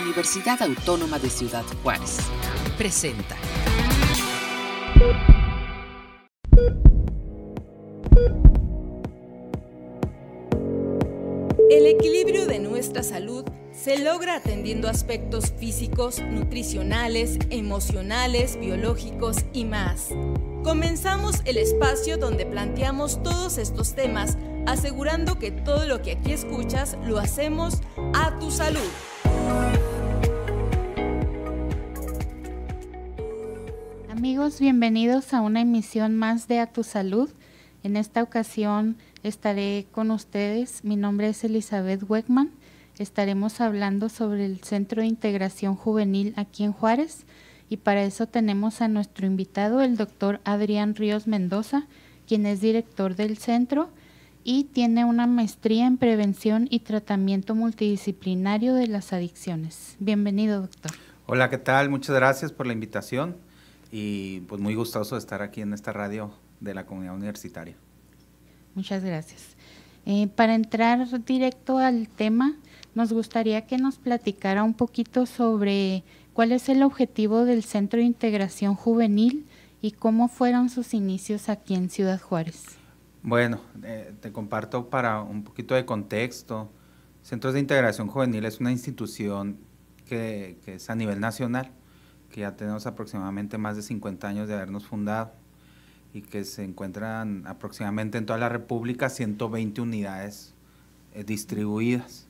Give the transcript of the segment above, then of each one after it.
Universidad Autónoma de Ciudad Juárez. Presenta. El equilibrio de nuestra salud se logra atendiendo aspectos físicos, nutricionales, emocionales, biológicos y más. Comenzamos el espacio donde planteamos todos estos temas, asegurando que todo lo que aquí escuchas lo hacemos a tu salud. Amigos, bienvenidos a una emisión más de A Tu Salud. En esta ocasión estaré con ustedes. Mi nombre es Elizabeth Weckman. Estaremos hablando sobre el Centro de Integración Juvenil aquí en Juárez y para eso tenemos a nuestro invitado, el doctor Adrián Ríos Mendoza, quien es director del centro y tiene una maestría en prevención y tratamiento multidisciplinario de las adicciones. Bienvenido, doctor. Hola, ¿qué tal? Muchas gracias por la invitación y pues muy gustoso de estar aquí en esta radio de la comunidad universitaria. Muchas gracias. Eh, para entrar directo al tema, nos gustaría que nos platicara un poquito sobre cuál es el objetivo del Centro de Integración Juvenil y cómo fueron sus inicios aquí en Ciudad Juárez. Bueno, eh, te comparto para un poquito de contexto. Centros de Integración Juvenil es una institución que, que es a nivel nacional que ya tenemos aproximadamente más de 50 años de habernos fundado y que se encuentran aproximadamente en toda la República 120 unidades eh, distribuidas.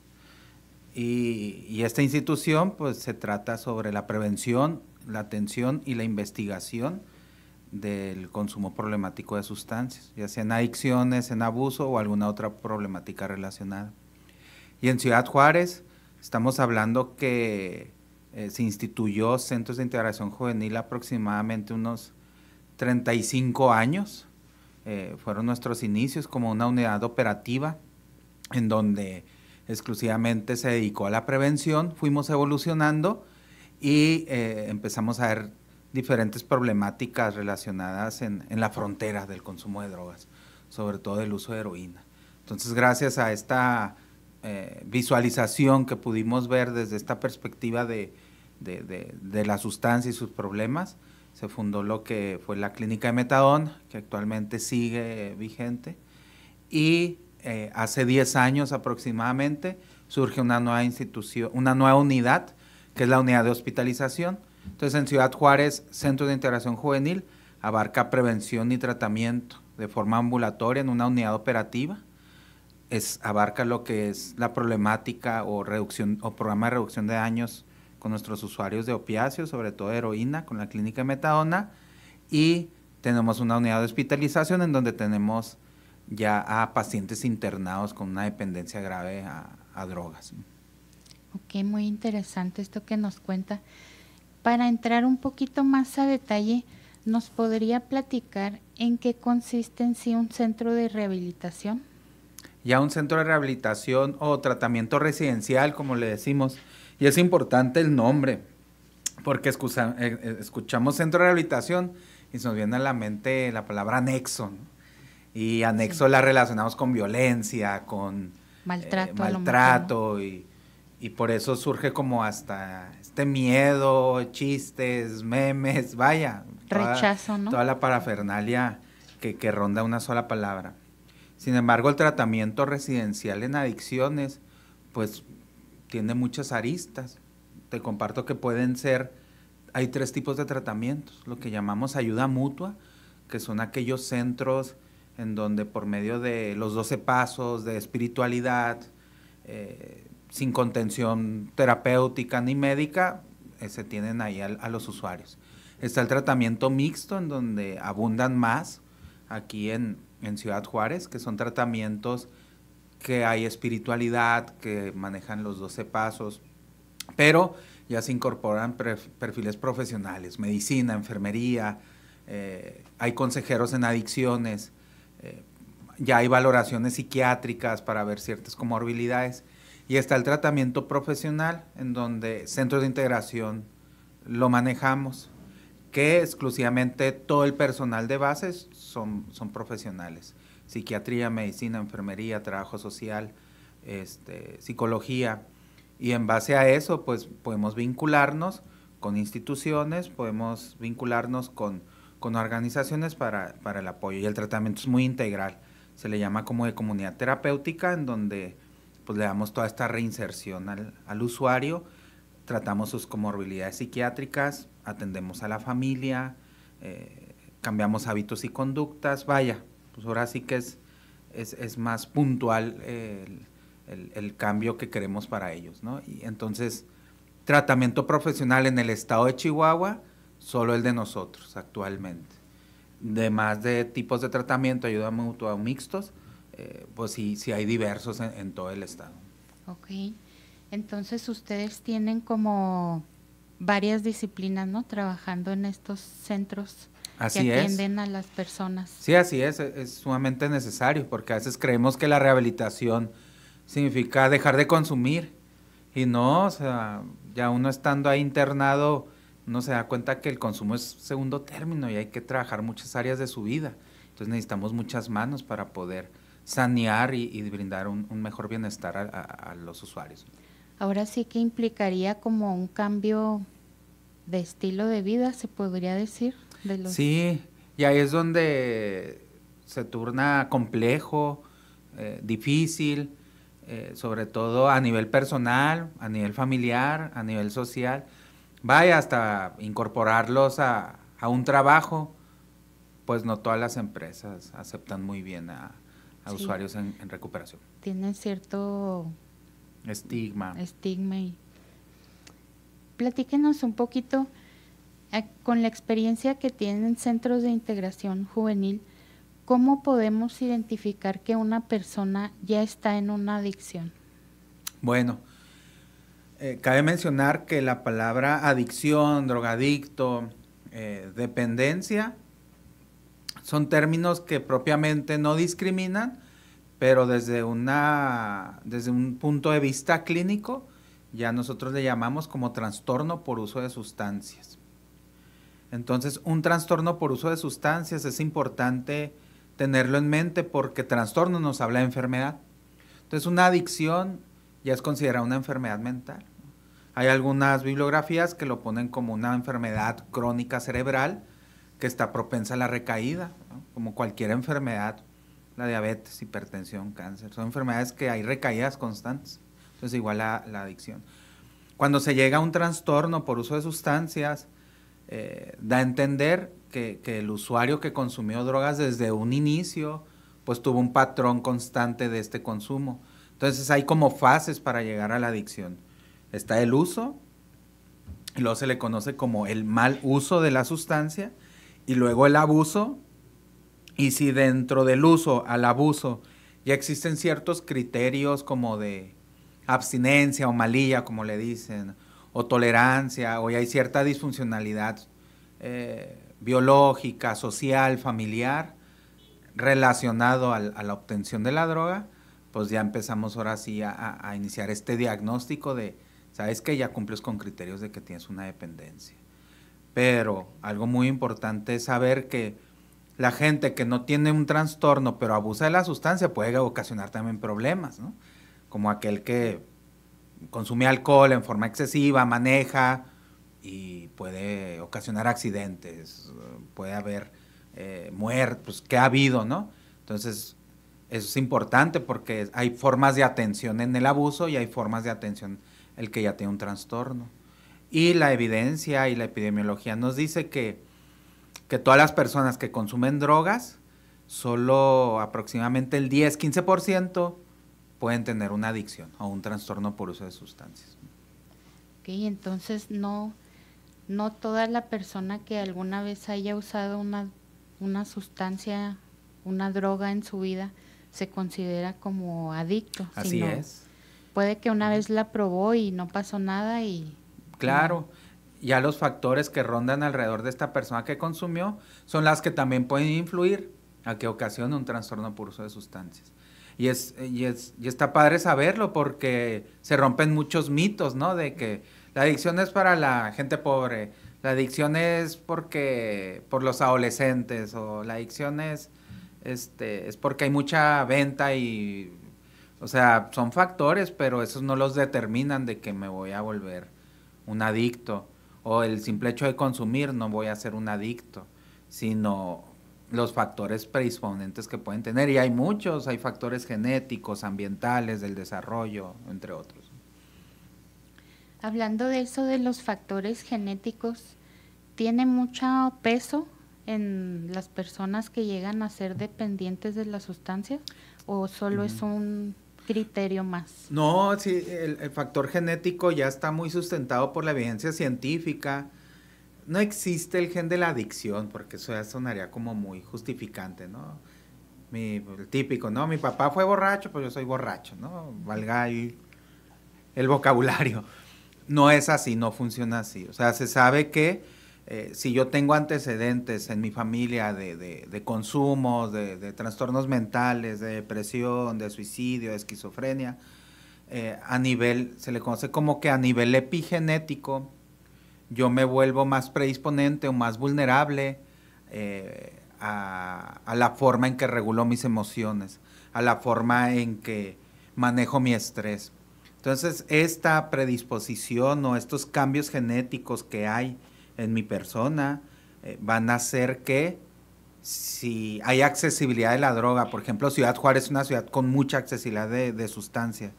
Y, y, esta institución pues se trata sobre la prevención, la atención y la investigación del consumo problemático de sustancias, ya sea en adicciones, en abuso o alguna otra problemática relacionada. Y en Ciudad Juárez estamos hablando que eh, se instituyó Centros de Integración Juvenil aproximadamente unos 35 años. Eh, fueron nuestros inicios como una unidad operativa en donde exclusivamente se dedicó a la prevención. Fuimos evolucionando y eh, empezamos a ver diferentes problemáticas relacionadas en, en, la frontera del consumo de drogas, sobre todo el uso de heroína. Entonces, gracias a esta visualización que pudimos ver desde esta perspectiva de, de, de, de, la sustancia y sus problemas, se fundó lo que fue la clínica de metadón, que actualmente sigue vigente, y eh, hace 10 años aproximadamente surge una nueva institución, una nueva unidad, que es la unidad de hospitalización. Entonces en Ciudad Juárez, Centro de Integración Juvenil, abarca prevención y tratamiento de forma ambulatoria en una unidad operativa. Es, abarca lo que es la problemática o reducción o programa de reducción de daños con nuestros usuarios de opiáceos, sobre todo heroína, con la clínica de metadona, y tenemos una unidad de hospitalización en donde tenemos ya a pacientes internados con una dependencia grave a, a drogas. Ok, muy interesante esto que nos cuenta. Para entrar un poquito más a detalle, ¿nos podría platicar en qué consiste en sí un centro de rehabilitación? Ya un centro de rehabilitación o tratamiento residencial, como le decimos, y es importante el nombre, porque escucha, eh, escuchamos centro de rehabilitación y se nos viene a la mente la palabra anexo. ¿no? Y anexo sí. la relacionamos con violencia, con maltrato, eh, maltrato y, y, por eso surge como hasta este miedo, chistes, memes, vaya. Rechazo, ¿no? Toda la parafernalia que, que ronda una sola palabra. Sin embargo, el tratamiento residencial en adicciones, pues tiene muchas aristas. Te comparto que pueden ser, hay tres tipos de tratamientos, lo que llamamos ayuda mutua, que son aquellos centros en donde por medio de los 12 pasos de espiritualidad, eh, sin contención terapéutica ni médica, eh, se tienen ahí a, los usuarios. Está el tratamiento mixto, en donde abundan más aquí en Ciudad Juárez, que son tratamientos que hay espiritualidad, que manejan los 12 pasos, pero ya se incorporan perfiles profesionales, medicina, enfermería, eh, hay consejeros en adicciones, eh, ya hay valoraciones psiquiátricas para ver ciertas comorbilidades y está el tratamiento profesional en donde centros de integración lo manejamos, que exclusivamente todo el personal de bases son, son profesionales psiquiatría, medicina, enfermería, trabajo social, este, psicología. Y en base a eso, pues podemos vincularnos con instituciones, podemos vincularnos con, organizaciones para, el apoyo. Y el tratamiento es muy integral. Se le llama como de comunidad terapéutica, en donde pues le damos toda esta reinserción al, usuario, tratamos sus comorbilidades psiquiátricas, atendemos a la familia, eh, cambiamos hábitos y conductas, vaya, pues ahora sí que es, es, más puntual el, cambio que queremos para ellos, ¿no? Y entonces, tratamiento profesional en el estado de Chihuahua, solo el de nosotros actualmente. Demás de tipos de tratamiento, ayuda mutua mixtos, eh, pues sí, sí hay diversos en, todo el estado. Ok, entonces ustedes tienen como varias disciplinas, ¿no? Trabajando en estos centros Así que atienden a las personas. Sí, así es, es sumamente necesario, porque a veces creemos que la rehabilitación significa dejar de consumir, y no, o sea, ya uno estando ahí internado, uno se da cuenta que el consumo es segundo término y hay que trabajar muchas áreas de su vida. Entonces necesitamos muchas manos para poder sanear y, brindar un, mejor bienestar a, los usuarios. Ahora sí que implicaría como un cambio de estilo de vida, se podría decir. Sí, y ahí es donde se turna complejo, eh, difícil, eh, sobre todo a nivel personal, a nivel familiar, a nivel social. Vaya hasta incorporarlos a, un trabajo, pues no todas las empresas aceptan muy bien a, usuarios en, en, recuperación. Tienen cierto estigma. Estigma. Y... Platíquenos un poquito con la experiencia que tienen centros de integración juvenil, ¿cómo podemos identificar que una persona ya está en una adicción? Bueno, eh, cabe mencionar que la palabra adicción, drogadicto, eh, dependencia, son términos que propiamente no discriminan, pero desde, una, desde un punto de vista clínico, ya nosotros le llamamos como trastorno por uso de sustancias. Entonces, un trastorno por uso de sustancias es importante tenerlo en mente porque trastorno nos habla de enfermedad. Entonces, una adicción ya es considerada una enfermedad mental. Hay algunas bibliografías que lo ponen como una enfermedad crónica cerebral que está propensa a la recaída, como cualquier enfermedad, la diabetes, hipertensión, cáncer. Son enfermedades que hay recaídas constantes. Entonces, igual la, la adicción. Cuando se llega a un trastorno por uso de sustancias, eh, da a entender que, el usuario que consumió drogas desde un inicio, pues tuvo un patrón constante de este consumo. Entonces hay como fases para llegar a la adicción. Está el uso, y luego se le conoce como el mal uso de la sustancia, y luego el abuso, y si dentro del uso al abuso ya existen ciertos criterios como de abstinencia o malilla, como le dicen, o tolerancia, o hay cierta disfuncionalidad eh, biológica, social, familiar, relacionado a la obtención de la droga, pues ya empezamos ahora sí a, iniciar este diagnóstico de, sabes que ya cumples con criterios de que tienes una dependencia. Pero algo muy importante es saber que la gente que no tiene un trastorno pero abusa de la sustancia puede ocasionar también problemas, ¿no? Como aquel que consume alcohol en forma excesiva, maneja y puede ocasionar accidentes, puede haber eh, pues, que ha habido, ¿no? Entonces, eso es importante porque hay formas de atención en el abuso y hay formas de atención el que ya tiene un trastorno. Y la evidencia y la epidemiología nos dice que, que todas las personas que consumen drogas, solo aproximadamente el 10-15% pueden tener una adicción o un trastorno por uso de sustancias. Ok, entonces no, no toda la persona que alguna vez haya usado una, una sustancia, una droga en su vida, se considera como adicto. Así es. Puede que una vez la probó y no pasó nada y... Claro, ya los factores que rondan alrededor de esta persona que consumió son las que también pueden influir a que ocasione un trastorno por uso de sustancias. Y, es, y, es, y está padre saberlo porque se rompen muchos mitos, ¿no? De que la adicción es para la gente pobre, la adicción es porque por los adolescentes o la adicción es, este, es porque hay mucha venta y O sea, son factores, pero esos no los determinan de que me voy a volver un adicto. O el simple hecho de consumir no voy a ser un adicto, sino los factores predisponentes que pueden tener. Y hay muchos, hay factores genéticos, ambientales, del desarrollo, entre otros. Hablando de eso de los factores genéticos, ¿tiene mucho peso en las personas que llegan a ser dependientes de las sustancias o solo es un criterio más? No, sí, el, el, factor genético ya está muy sustentado por la evidencia científica. No existe el gen de la adicción, porque eso ya sonaría como muy justificante, ¿no? Mi, el típico, ¿no? Mi papá fue borracho, pues yo soy borracho, ¿no? Valga el, el vocabulario. No es así, no funciona así. O sea, se sabe que eh, si yo tengo antecedentes en mi familia de, de, de consumos, de, de, trastornos mentales, de depresión, de suicidio, de esquizofrenia, eh, a nivel, se le conoce como que a nivel epigenético, yo me vuelvo más predisponente o más vulnerable eh, a, la forma en que regulo mis emociones, a la forma en que manejo mi estrés. Entonces, esta predisposición o estos cambios genéticos que hay en mi persona eh, van a hacer que si hay accesibilidad de la droga, por ejemplo, Ciudad Juárez es una ciudad con mucha accesibilidad de, de sustancia,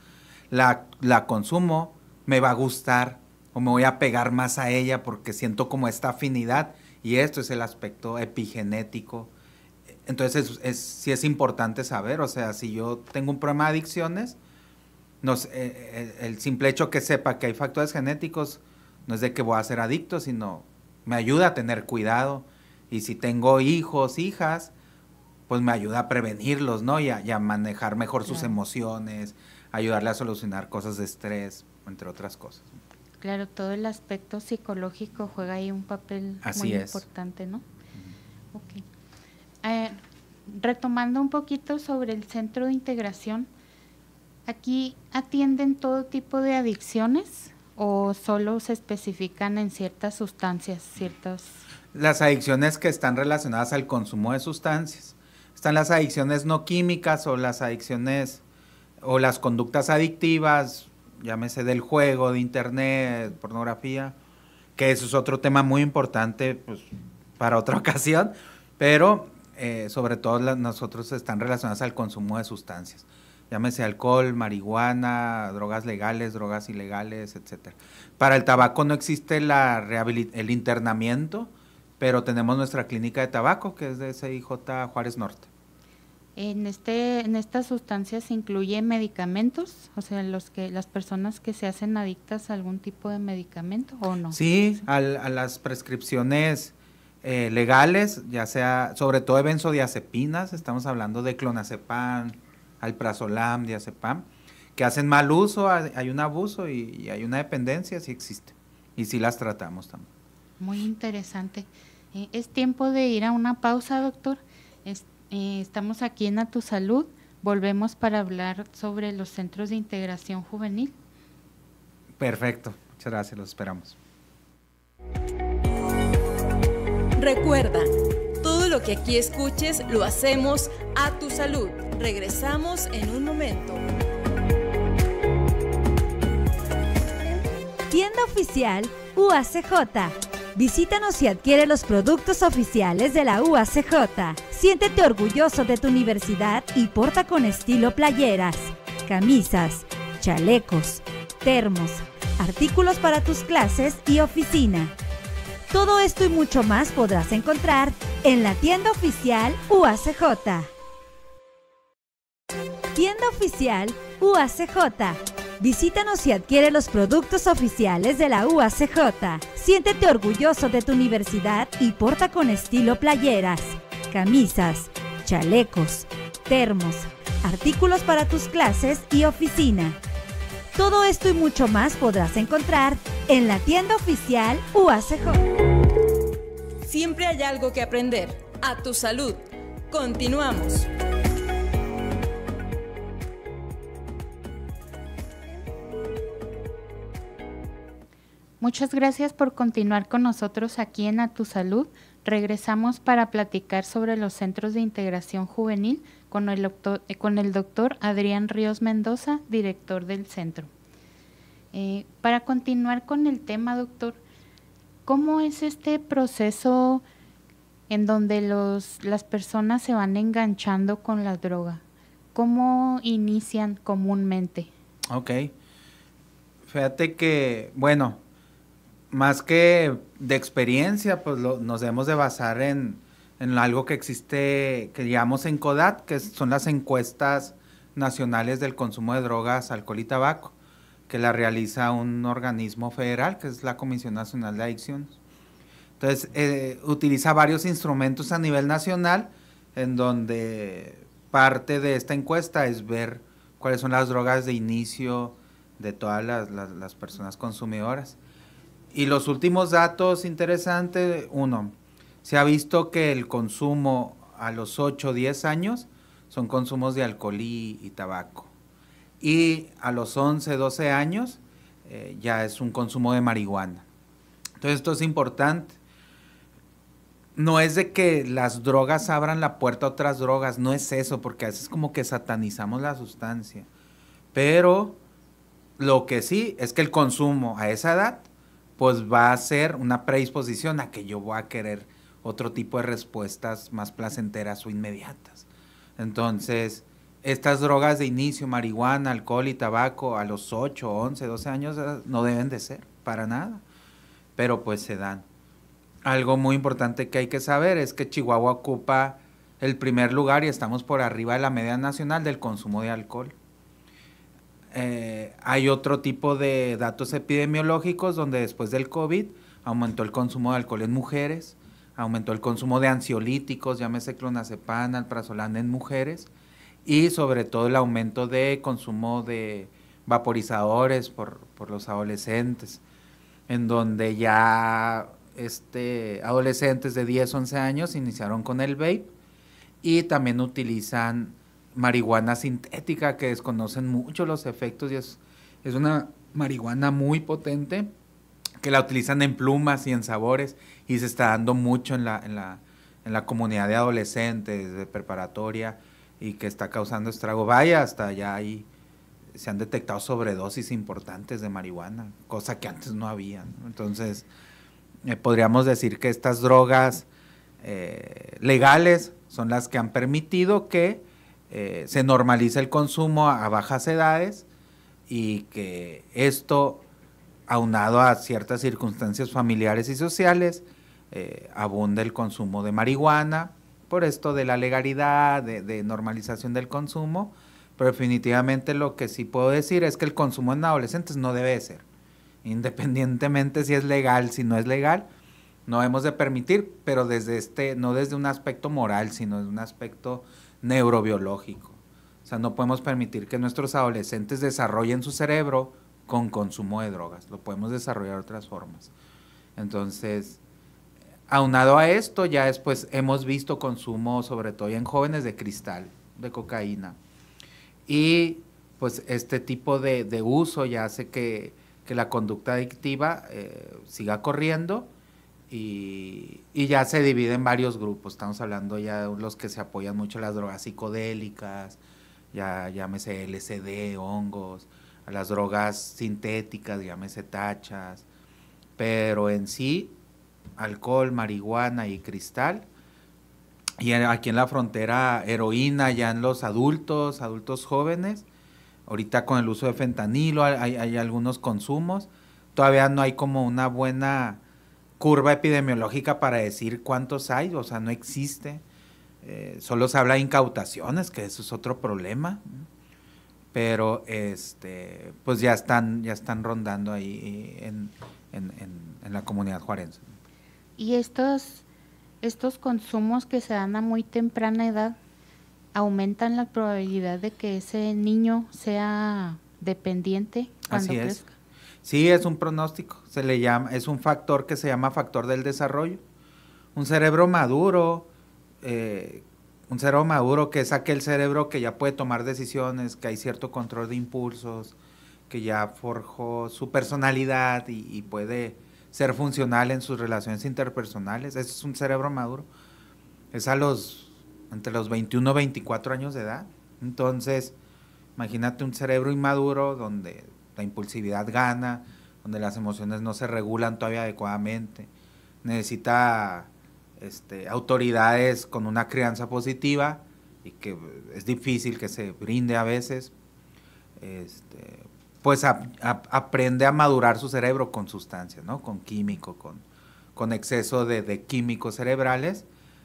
la, la consumo, me va a gustar o me voy a pegar más a ella porque siento como esta afinidad y esto es el aspecto epigenético. Entonces, es, es, sí es importante saber, o sea, si yo tengo un problema de adicciones, nos, eh, el, el, simple hecho que sepa que hay factores genéticos no es de que voy a ser adicto, sino me ayuda a tener cuidado. Y si tengo hijos, hijas, pues me ayuda a prevenirlos, ¿no? Y a, y a manejar mejor sus emociones, ayudarle a solucionar cosas de estrés, entre otras cosas. Claro, todo el aspecto psicológico juega ahí un papel Así muy es. importante, ¿no? Uh -huh. Ok. Eh, retomando un poquito sobre el centro de integración, ¿aquí atienden todo tipo de adicciones o solo se especifican en ciertas sustancias, ciertas... Las adicciones que están relacionadas al consumo de sustancias. Están las adicciones no químicas o las adicciones o las conductas adictivas, llámese del juego, de internet, pornografía, que eso es otro tema muy importante pues, para otra ocasión, pero eh, sobre todo las, nosotros están relacionadas al consumo de sustancias, llámese alcohol, marihuana, drogas legales, drogas ilegales, etcétera. Para el tabaco no existe la el internamiento, pero tenemos nuestra clínica de tabaco, que es de CIJ Juárez Norte. En, este, en estas sustancias se incluye medicamentos, o sea, los que las personas que se hacen adictas a algún tipo de medicamento o no. Sí, a, a las prescripciones eh, legales, ya sea, sobre todo de benzodiazepinas, estamos hablando de clonazepam, alprazolam, diazepam, que hacen mal uso, hay un abuso y, y hay una dependencia, sí existe, y sí las tratamos también. Muy interesante. Eh, es tiempo de ir a una pausa, doctor. Es, eh, estamos aquí en A Tu Salud. Volvemos para hablar sobre los centros de integración juvenil. Perfecto. Muchas gracias. Los esperamos. Recuerda, todo lo que aquí escuches lo hacemos a tu salud. Regresamos en un momento. Tienda oficial UACJ. Visítanos y adquiere los productos oficiales de la UACJ. Siéntete orgulloso de tu universidad y porta con estilo playeras, camisas, chalecos, termos, artículos para tus clases y oficina. Todo esto y mucho más podrás encontrar en la tienda oficial UACJ. Tienda oficial UACJ. Visítanos y adquiere los productos oficiales de la UACJ. Siéntete orgulloso de tu universidad y porta con estilo playeras, camisas, chalecos, termos, artículos para tus clases y oficina. Todo esto y mucho más podrás encontrar en la tienda oficial UACJ. Siempre hay algo que aprender. A tu salud. Continuamos. Muchas gracias por continuar con nosotros aquí en A Tu Salud. Regresamos para platicar sobre los centros de integración juvenil con el doctor, eh, con el doctor Adrián Ríos Mendoza, director del centro. Eh, para continuar con el tema, doctor, ¿cómo es este proceso en donde los, las personas se van enganchando con la droga? ¿Cómo inician comúnmente? Ok. Fíjate que, bueno, más que de experiencia, pues nos debemos de basar en, en algo que existe, que llamamos ENCODAT, que son las encuestas nacionales del consumo de drogas, alcohol y tabaco, que la realiza un organismo federal, que es la Comisión Nacional de Adicciones. Entonces, eh, utiliza varios instrumentos a nivel nacional, en donde parte de esta encuesta es ver cuáles son las drogas de inicio de todas las, las personas consumidoras. Y los últimos datos interesantes, uno, se ha visto que el consumo a los 8 o 10 años son consumos de alcohol y, tabaco. Y a los 11, 12 años eh, ya es un consumo de marihuana. Entonces esto es importante. No es de que las drogas abran la puerta a otras drogas, no es eso, porque a veces como que satanizamos la sustancia. Pero lo que sí es que el consumo a esa edad, pues va a ser una predisposición a que yo voy a querer otro tipo de respuestas más placenteras o inmediatas. Entonces, estas drogas de inicio, marihuana, alcohol y tabaco, a los 8, 11, 12 años no deben de ser, para nada, pero pues se dan. Algo muy importante que hay que saber es que Chihuahua ocupa el primer lugar y estamos por arriba de la media nacional del consumo de alcohol. Eh, hay otro tipo de datos epidemiológicos donde después del COVID aumentó el consumo de alcohol en mujeres, aumentó el consumo de ansiolíticos, llámese clonazepam, alprazolam en mujeres, y sobre todo el aumento de consumo de vaporizadores por, los adolescentes, en donde ya este, adolescentes de 10, 11 años iniciaron con el vape y también utilizan marihuana sintética que desconocen mucho los efectos y es, es una marihuana muy potente que la utilizan en plumas y en sabores y se está dando mucho en la, en la, en la comunidad de adolescentes, de preparatoria y que está causando estrago. Vaya, hasta ya ahí se han detectado sobredosis importantes de marihuana, cosa que antes no había. Entonces, eh, podríamos decir que estas drogas eh, legales son las que han permitido que eh, se normalice el consumo a bajas edades y que esto aunado a ciertas circunstancias familiares y sociales, eh, abunda el consumo de marihuana, por esto de la legalidad, de, normalización del consumo, pero definitivamente lo que sí puedo decir es que el consumo en adolescentes no debe ser, independientemente si es legal, si no es legal, no hemos de permitir, pero desde este, no desde un aspecto moral, sino desde un aspecto neurobiológico. O sea, no podemos permitir que nuestros adolescentes desarrollen su cerebro con consumo de drogas. Lo podemos desarrollar de otras formas. Entonces, aunado a esto, ya después hemos visto consumo, sobre todo en jóvenes, de cristal, de cocaína. Y pues este tipo de, uso ya hace que, la conducta adictiva eh, siga corriendo y, ya se divide en varios grupos. Estamos hablando ya de los que se apoyan mucho las drogas psicodélicas, ya llámese LSD, hongos, a las drogas sintéticas, llámese tachas, pero en sí, alcohol, marihuana y cristal. Y aquí en la frontera, heroína ya en los adultos, adultos jóvenes. Ahorita con el uso de fentanilo hay, algunos consumos. Todavía no hay como una buena curva epidemiológica para decir cuántos hay, o sea, no existe. Eh, solo se habla de incautaciones, que eso es otro problema pero este pues ya están ya están rondando ahí en, la comunidad juarense. Y estos estos consumos que se dan a muy temprana edad aumentan la probabilidad de que ese niño sea dependiente cuando Así es. Sí, es un pronóstico, se le llama, es un factor que se llama factor del desarrollo. Un cerebro maduro eh, un cerebro maduro que es aquel cerebro que ya puede tomar decisiones, que hay cierto control de impulsos, que ya forjó su personalidad y, puede ser funcional en sus relaciones interpersonales. Ese es un cerebro maduro. Es a los entre los 21 y 24 años de edad. Entonces, imagínate un cerebro inmaduro donde la impulsividad gana, donde las emociones no se regulan todavía adecuadamente. Necesita este, autoridades con una crianza positiva y que es difícil que se brinde a veces. Este, pues aprende a madurar su cerebro con sustancias, ¿no? Con químico, con, con exceso de, de, químicos cerebrales.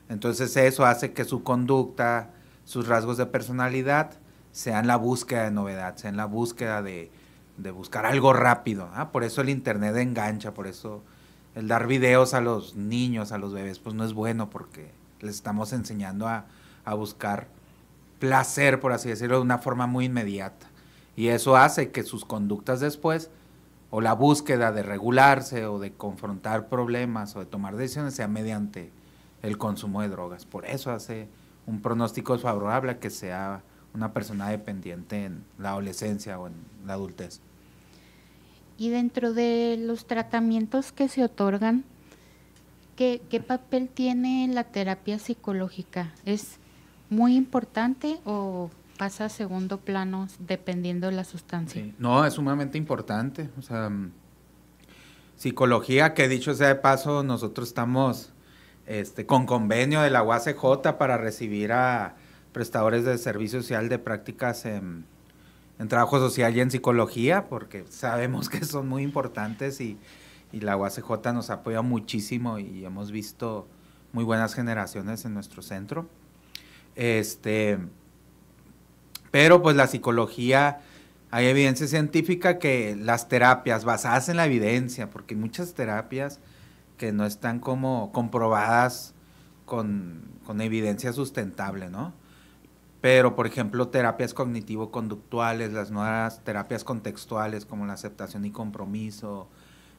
Entonces eso hace que su conducta, sus rasgos de personalidad sean la búsqueda de novedad, sean la búsqueda de, de buscar algo rápido. ¿ah? Por eso el Internet engancha, por eso el dar videos a los niños, a los bebés, pues no es bueno porque les estamos enseñando a, a buscar placer, por así decirlo, de una forma muy inmediata. Y eso hace que sus conductas después, o la búsqueda de regularse o de confrontar problemas o de tomar decisiones, sea mediante el consumo de drogas. Por eso hace un pronóstico favorable a que sea una persona dependiente en la adolescencia o en la adultez. Y dentro de los tratamientos que se otorgan, ¿qué, qué papel tiene la terapia psicológica? ¿Es muy importante o pasa a segundo plano dependiendo de la sustancia? No, es sumamente importante. O sea, mm, psicología, que dicho sea de paso, nosotros estamos este, con convenio de la UACJ para recibir a prestadores de servicio social de prácticas en, trabajo social y en psicología, porque sabemos que son muy importantes y, y la UACJ nos apoya muchísimo y hemos visto muy buenas generaciones en nuestro centro. Este, pero pues la psicología, hay evidencia científica que las terapias basadas en la evidencia, porque muchas terapias que no están como comprobadas con, con evidencia sustentable, ¿no? Pero, por ejemplo, terapias cognitivo-conductuales, las nuevas terapias contextuales como la aceptación y compromiso,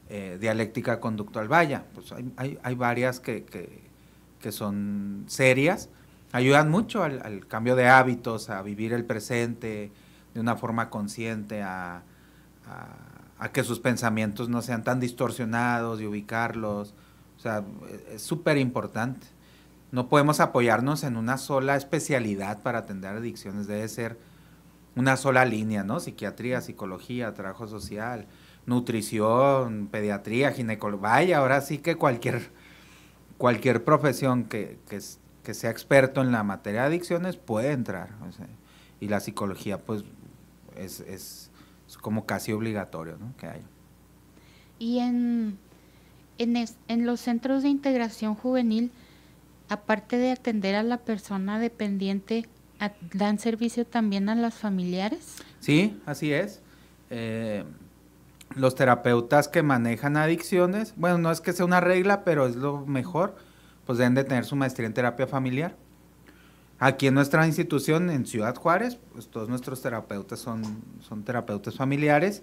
eh, dialéctica conductual, vaya, pues hay, hay, varias que, que, son serias, ayudan mucho al, cambio de hábitos, a vivir el presente de una forma consciente, a, a, que sus pensamientos no sean tan distorsionados y ubicarlos. O sea, es súper importante no podemos apoyarnos en una sola especialidad para atender adicciones, debe ser una sola línea, ¿no? Psiquiatría, psicología, trabajo social, nutrición, pediatría, ginecología, vaya, ahora sí que cualquier, cualquier profesión que, que, sea experto en la materia de adicciones puede entrar. y la psicología, pues, es, es, como casi obligatorio, ¿no? Que haya. Y en, en, en los centros de integración juvenil, aparte de atender a la persona dependiente, ¿dan servicio también a las familiares? Sí, así es. Eh, los terapeutas que manejan adicciones, bueno, no es que sea una regla, pero es lo mejor, pues deben de tener su maestría en terapia familiar. Aquí en nuestra institución, en Ciudad Juárez, pues todos nuestros terapeutas son, son terapeutas familiares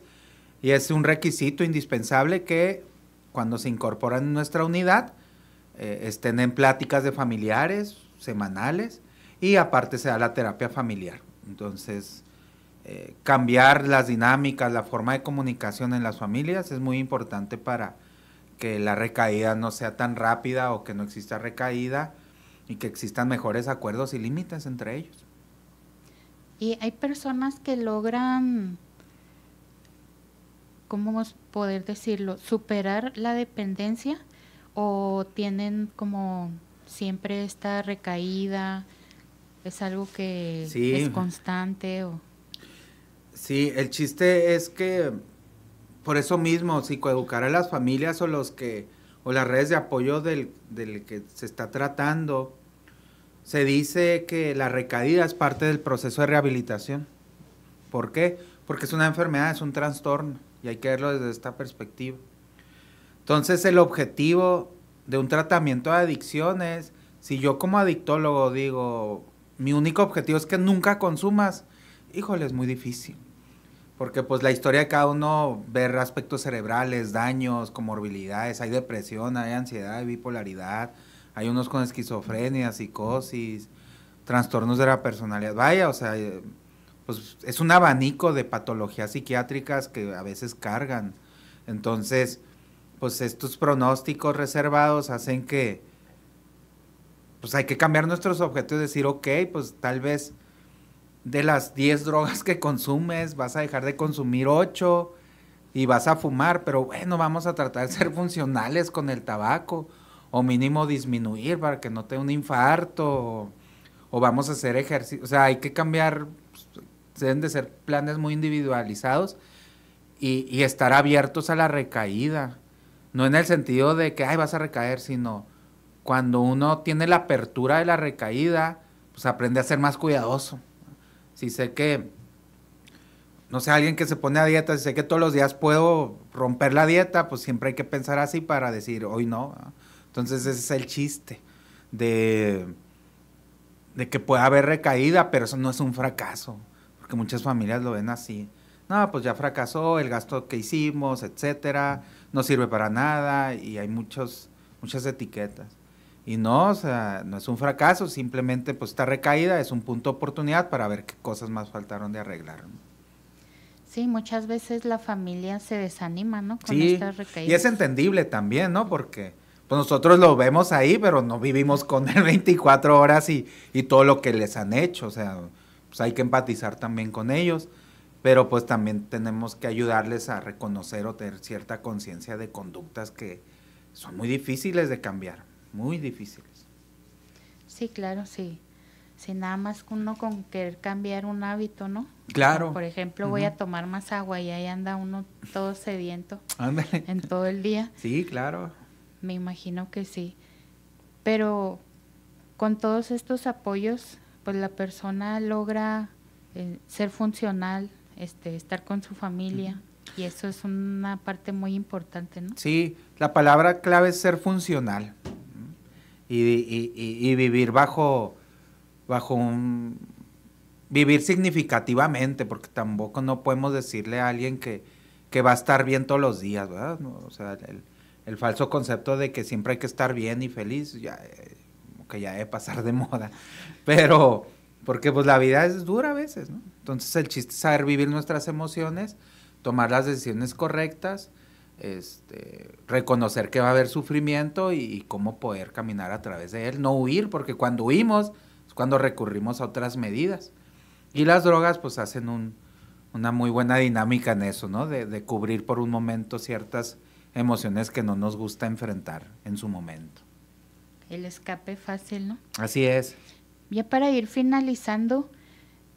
y es un requisito indispensable que cuando se incorporan en nuestra unidad, eh, estén en pláticas de familiares semanales y aparte se da la terapia familiar. Entonces, eh, cambiar las dinámicas, la forma de comunicación en las familias es muy importante para que la recaída no sea tan rápida o que no exista recaída y que existan mejores acuerdos y límites entre ellos. Y hay personas que logran, ¿cómo poder decirlo?, superar la dependencia o tienen como siempre esta recaída, es algo que es constante o... Sí, el chiste es que por eso mismo psicoeducar a las familias o los que o las redes de apoyo del, del que se está tratando, se dice que la recaída es parte del proceso de rehabilitación. ¿Por qué? Porque es una enfermedad, es un trastorno y hay que verlo desde esta perspectiva. Entonces el objetivo de un tratamiento de adicciones, si yo como adictólogo digo, mi único objetivo es que nunca consumas, híjole, es muy difícil. Porque pues la historia de cada uno ver aspectos cerebrales, daños, comorbilidades, hay depresión, hay ansiedad, hay bipolaridad, hay unos con esquizofrenia, psicosis, trastornos de la personalidad. Vaya, o sea, pues es un abanico de patologías psiquiátricas que a veces cargan. Entonces, pues estos pronósticos reservados hacen que, pues hay que cambiar nuestros objetos y decir, ok, pues tal vez de las 10 drogas que consumes vas a dejar de consumir 8 y vas a fumar, pero bueno, vamos a tratar de ser funcionales con el tabaco o mínimo disminuir para que no te un infarto o, vamos a hacer ejercicio, o sea, hay que cambiar, pues, deben de ser planes muy individualizados y, estar abiertos a la recaída, no en el sentido de que, ay, vas a recaer, sino cuando uno tiene la apertura de la recaída, pues aprende a ser más cuidadoso. Si sé que no sé, alguien que se pone a dieta, si sé que todos los días puedo romper la dieta, pues siempre hay que pensar así para decir, hoy no. Entonces ese es el chiste de, de que puede haber recaída, pero eso no es un fracaso, porque muchas familias lo ven así. No, pues ya fracasó el gasto que hicimos, etcétera, no sirve para nada y hay muchos, muchas etiquetas. Y no, o sea, no es un fracaso, simplemente pues esta recaída es un punto de oportunidad para ver qué cosas más faltaron de arreglar. Sí, muchas veces la familia se desanima, ¿no? Con estas recaídas. Y es entendible también, ¿no? Porque pues nosotros lo vemos ahí, pero no vivimos con él 24 horas y, y todo lo que les han hecho. O sea, pues hay que empatizar también con ellos, pero pues también tenemos que ayudarles a reconocer o tener cierta conciencia de conductas que son muy difíciles de cambiar, muy difíciles. Sí, claro, sí. Si nada más uno con querer cambiar un hábito, ¿no? Claro. por ejemplo, voy a tomar más agua y ahí anda uno todo sediento en todo el día. Sí, claro. Me imagino que sí. Pero con todos estos apoyos, pues la persona logra eh, ser funcional, este, estar con su familia. Y eso es una parte muy importante, ¿no? Sí, la palabra clave es ser funcional y vivir bajo bajo un vivir significativamente, porque tampoco no podemos decirle a alguien que, que va a estar bien todos los días, ¿verdad? o sea, el, falso concepto de que siempre hay que estar bien y feliz, ya, eh, que ya debe pasar de moda. Pero, porque pues la vida es dura a veces, ¿no? Entonces el chiste es saber vivir nuestras emociones, tomar las decisiones correctas, este, reconocer que va a haber sufrimiento y, y cómo poder caminar a través de él, no huir, porque cuando huimos, cuando recurrimos a otras medidas. Y las drogas pues hacen una muy buena dinámica en eso, ¿no? De, cubrir por un momento ciertas emociones que no nos gusta enfrentar en su momento. El escape fácil, ¿no? Así es. Ya para ir finalizando,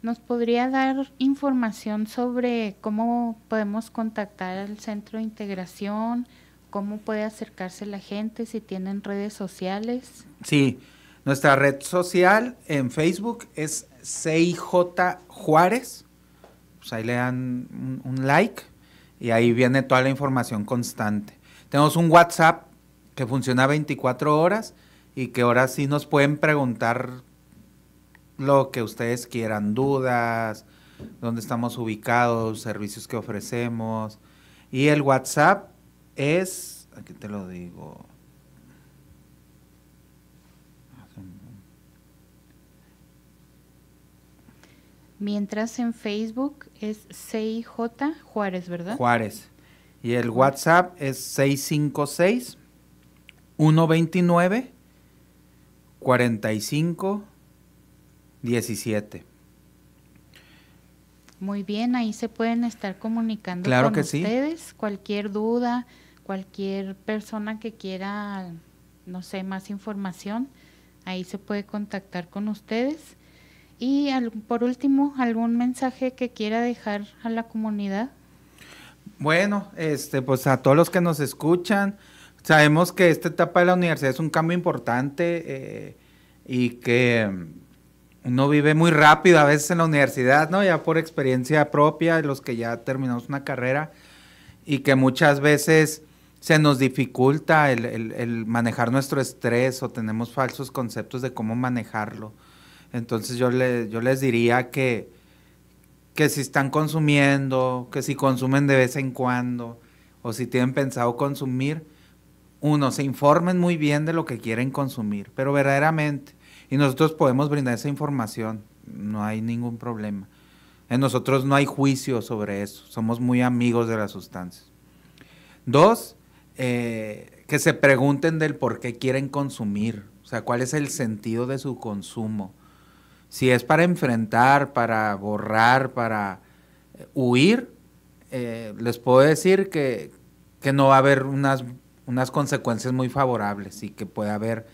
¿nos podría dar información sobre cómo podemos contactar al centro de integración? ¿Cómo puede acercarse la gente si tienen redes sociales? Sí, nuestra red social en Facebook es CIJ Juárez. Pues ahí le dan un, like y ahí viene toda la información constante. Tenemos un WhatsApp que funciona 24 horas y que ahora sí nos pueden preguntar lo que ustedes quieran, dudas, dónde estamos ubicados, servicios que ofrecemos. Y el WhatsApp es, aquí te lo digo, Mientras en Facebook es CIJ Juárez, ¿verdad? Juárez. Y el WhatsApp es 656 129 45 17. Muy bien, ahí se pueden estar comunicando claro con que ustedes. Sí. Cualquier duda, cualquier persona que quiera, no sé, más información, ahí se puede contactar con ustedes. Y por último, ¿algún mensaje que quiera dejar a la comunidad? Bueno, este, pues a todos los que nos escuchan, sabemos que esta etapa de la universidad es un cambio importante eh, y que uno vive muy rápido a veces en la universidad, ¿no? Ya por experiencia propia, los que ya terminamos una carrera y que muchas veces se nos dificulta el, el manejar nuestro estrés o tenemos falsos conceptos de cómo manejarlo. Entonces yo, le, yo les diría que, que si están consumiendo, que si consumen de vez en cuando, o si tienen pensado consumir, uno, se informen muy bien de lo que quieren consumir, pero verdaderamente. Y nosotros podemos brindar esa información, no hay ningún problema. En nosotros no hay juicio sobre eso, somos muy amigos de las sustancias. Dos, eh, que se pregunten del por qué quieren consumir. O sea, cuál es el sentido de su consumo. Si es para enfrentar, para borrar, para eh, huir, eh, les puedo decir que, que, no va a haber unas, unas consecuencias muy favorables y que puede haber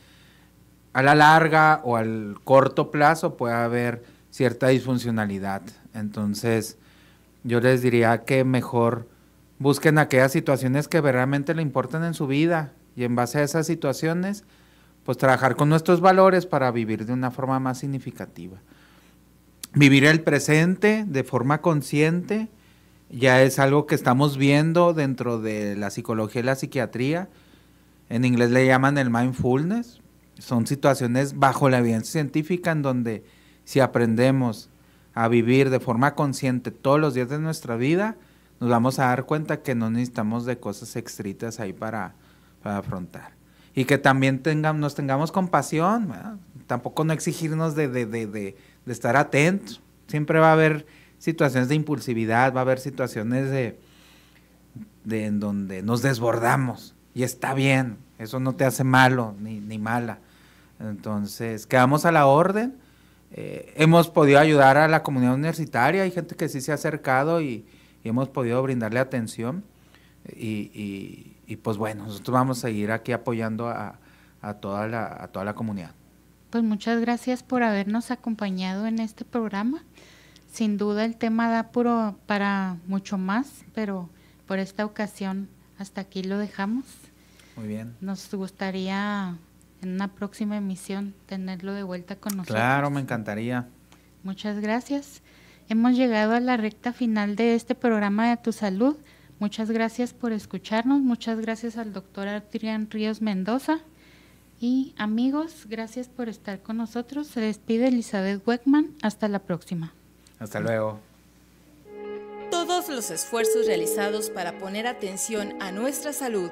a la larga o al corto plazo puede haber cierta disfuncionalidad. Entonces, yo les diría que mejor busquen aquellas situaciones que realmente le importan en su vida y en base a esas situaciones, pues trabajar con nuestros valores para vivir de una forma más significativa. Vivir el presente de forma consciente ya es algo que estamos viendo dentro de la psicología y la psiquiatría. En inglés le llaman el mindfulness. Son situaciones bajo la evidencia científica en donde si aprendemos a vivir de forma consciente todos los días de nuestra vida, nos vamos a dar cuenta que no necesitamos de cosas extritas ahí para, afrontar. Y que también tengamos, nos tengamos compasión, tampoco no exigirnos de, de, de, de, estar atentos. Siempre va a haber situaciones de impulsividad, va a haber situaciones de en donde nos desbordamos. Y está bien, eso no te hace malo ni, ni mala. Entonces, quedamos a la orden eh, hemos podido ayudar a la comunidad universitaria, hay gente que sí se ha acercado y, hemos podido brindarle atención. Y, pues bueno, nosotros vamos a seguir aquí apoyando a, toda la, a toda la comunidad. Pues muchas gracias por habernos acompañado en este programa. Sin duda el tema da puro para mucho más, pero por esta ocasión hasta aquí lo dejamos. Muy bien. Nos gustaría en una próxima emisión tenerlo de vuelta con nosotros. Claro, me encantaría. Muchas gracias. Hemos llegado a la recta final de este programa de Tu Salud. Muchas gracias por escucharnos. Muchas gracias al doctor Adrián Ríos Mendoza. Y amigos, gracias por estar con nosotros. Se despide Elizabeth Weckman. Hasta la próxima. Hasta luego. Todos los esfuerzos realizados para poner atención a nuestra salud